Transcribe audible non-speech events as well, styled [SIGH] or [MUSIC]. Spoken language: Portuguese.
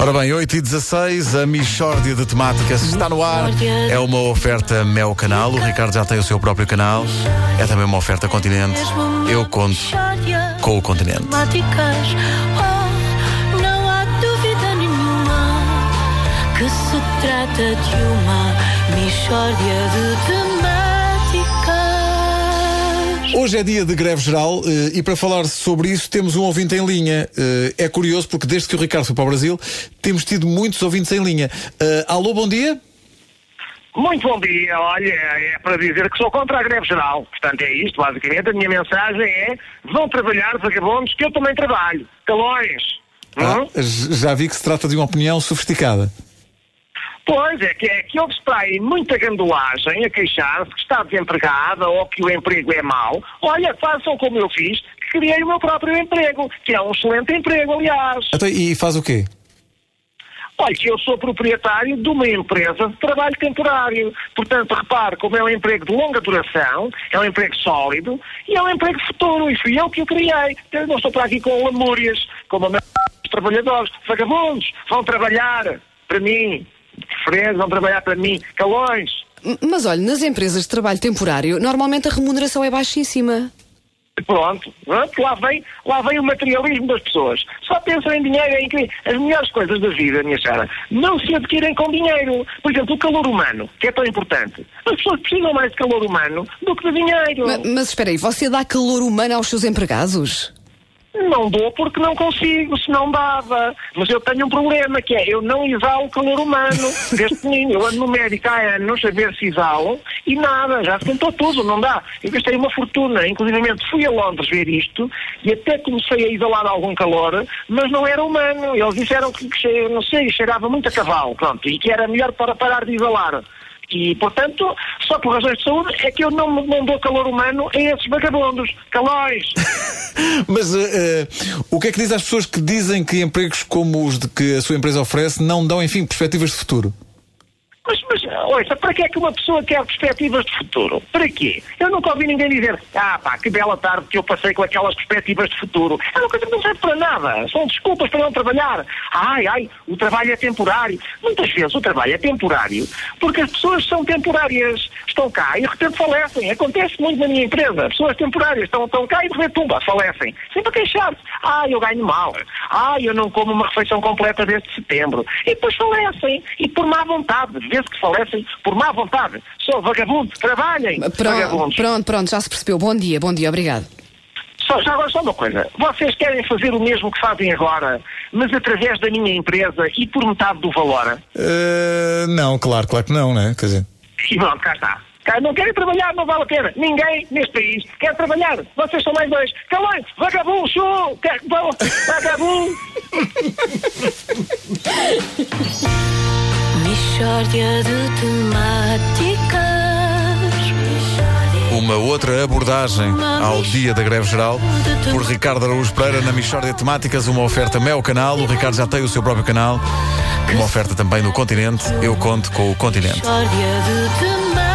Ora bem, 8 e 16 a Michórdia de Temáticas está no ar. É uma oferta Mel Canal. O Ricardo já tem o seu próprio canal. É também uma oferta Continente. Eu conto com o Continente. Oh, não há dúvida nenhuma que se trata de uma Michórdia de temáticas. Hoje é dia de greve geral eh, e para falar sobre isso temos um ouvinte em linha. Eh, É curioso porque desde que o Ricardo foi para o Brasil temos tido muitos ouvintes em linha. Eh, Alô, bom dia. Muito bom dia. Olha, é para dizer que sou contra a greve geral. Portanto, é isto, basicamente. A minha mensagem é: vão trabalhar, vagabundos, que eu também trabalho. Calões. Ah, Hum? já vi que se trata de uma opinião sofisticada. Pois é, que é que houve aí muita gandulagem a queixar-se que está desempregada ou que o emprego é mau. Olha, façam como eu fiz, que criei o meu próprio emprego, que é um excelente emprego, aliás. Então, e faz o quê? Olha, que eu sou proprietário de uma empresa de trabalho temporário. Portanto, repare como é um emprego de longa duração, é um emprego sólido e é um emprego futuro. E fui eu que o criei. Eu não estou para aqui com lamúrias, como a maioria dos trabalhadores. Vagabundos, vão trabalhar para mim. Fregues, vão trabalhar para mim. Calões. Mas olha, nas empresas de trabalho temporário, normalmente a remuneração é baixíssima. Pronto, pronto, lá vem, lá vem o materialismo das pessoas. Só pensam em dinheiro, é incrível. As melhores coisas da vida, minha senhora, não se adquirem com dinheiro. Por exemplo, o calor humano, que é tão importante. As pessoas precisam mais de calor humano do que de dinheiro. Ma- Mas espera aí, você dá calor humano aos seus empregados? Não dou porque não consigo, se não dava. Mas eu tenho um problema, que é eu não exalo calor humano. [LAUGHS] Desde menino, eu ando no médico há anos a ver se exalo e nada, já se tentou tudo, não dá. Eu gastei uma fortuna, inclusive fui a Londres ver isto e até comecei a exalar algum calor, mas não era humano. Eles disseram que, que não sei, cheirava muito a cavalo, pronto, e que era melhor para parar de exalar. E, portanto, só por razões de saúde é que eu não, não dou calor humano a esses vagabundos. Calóis! [LAUGHS] Mas eh, o que é que diz às pessoas que dizem que empregos como os de que a sua empresa oferece não dão, enfim, perspectivas de futuro? Mas, mas, ouça, para que é que uma pessoa quer perspectivas de futuro? Para quê? Eu nunca ouvi ninguém dizer, ah pá, que bela tarde que eu passei com aquelas perspectivas de futuro. É uma coisa que não serve para nada. São desculpas para não trabalhar. Ai, ai, o trabalho é temporário. Muitas vezes o trabalho é temporário porque as pessoas são temporárias. Estão cá e de repente falecem. Acontece muito na minha empresa. Pessoas temporárias estão, estão cá e de repente, pumba, falecem. Sempre a queixar-se. Ah, eu ganho mal. Ah, eu não como uma refeição completa desde setembro. E depois falecem. E por má vontade. Vê-se que falecem por má vontade. Sou vagabundo. Trabalhem. Pronto, vagabundos. pronto, pronto, já se percebeu. Bom dia, bom dia, obrigado. Só, já agora só uma coisa. Vocês querem fazer o mesmo que fazem agora, mas através da minha empresa e por metade do valor? Eh, não, claro, claro que não, né? Quer dizer. E pronto, cá está. Cá não querem trabalhar, não vale a pena. Ninguém neste país quer trabalhar. Vocês são mais dois. Calões, vagabundo, show, vagabundo. [LAUGHS] Michórdia de temáticas. Uma outra abordagem ao dia da greve geral por Ricardo Araújo Pereira na Michórdia de Temáticas, uma oferta Mel Canal. O Ricardo já tem o seu próprio canal. Uma oferta também no Continente. Eu conto com o Continente. Michórdia de temáticas.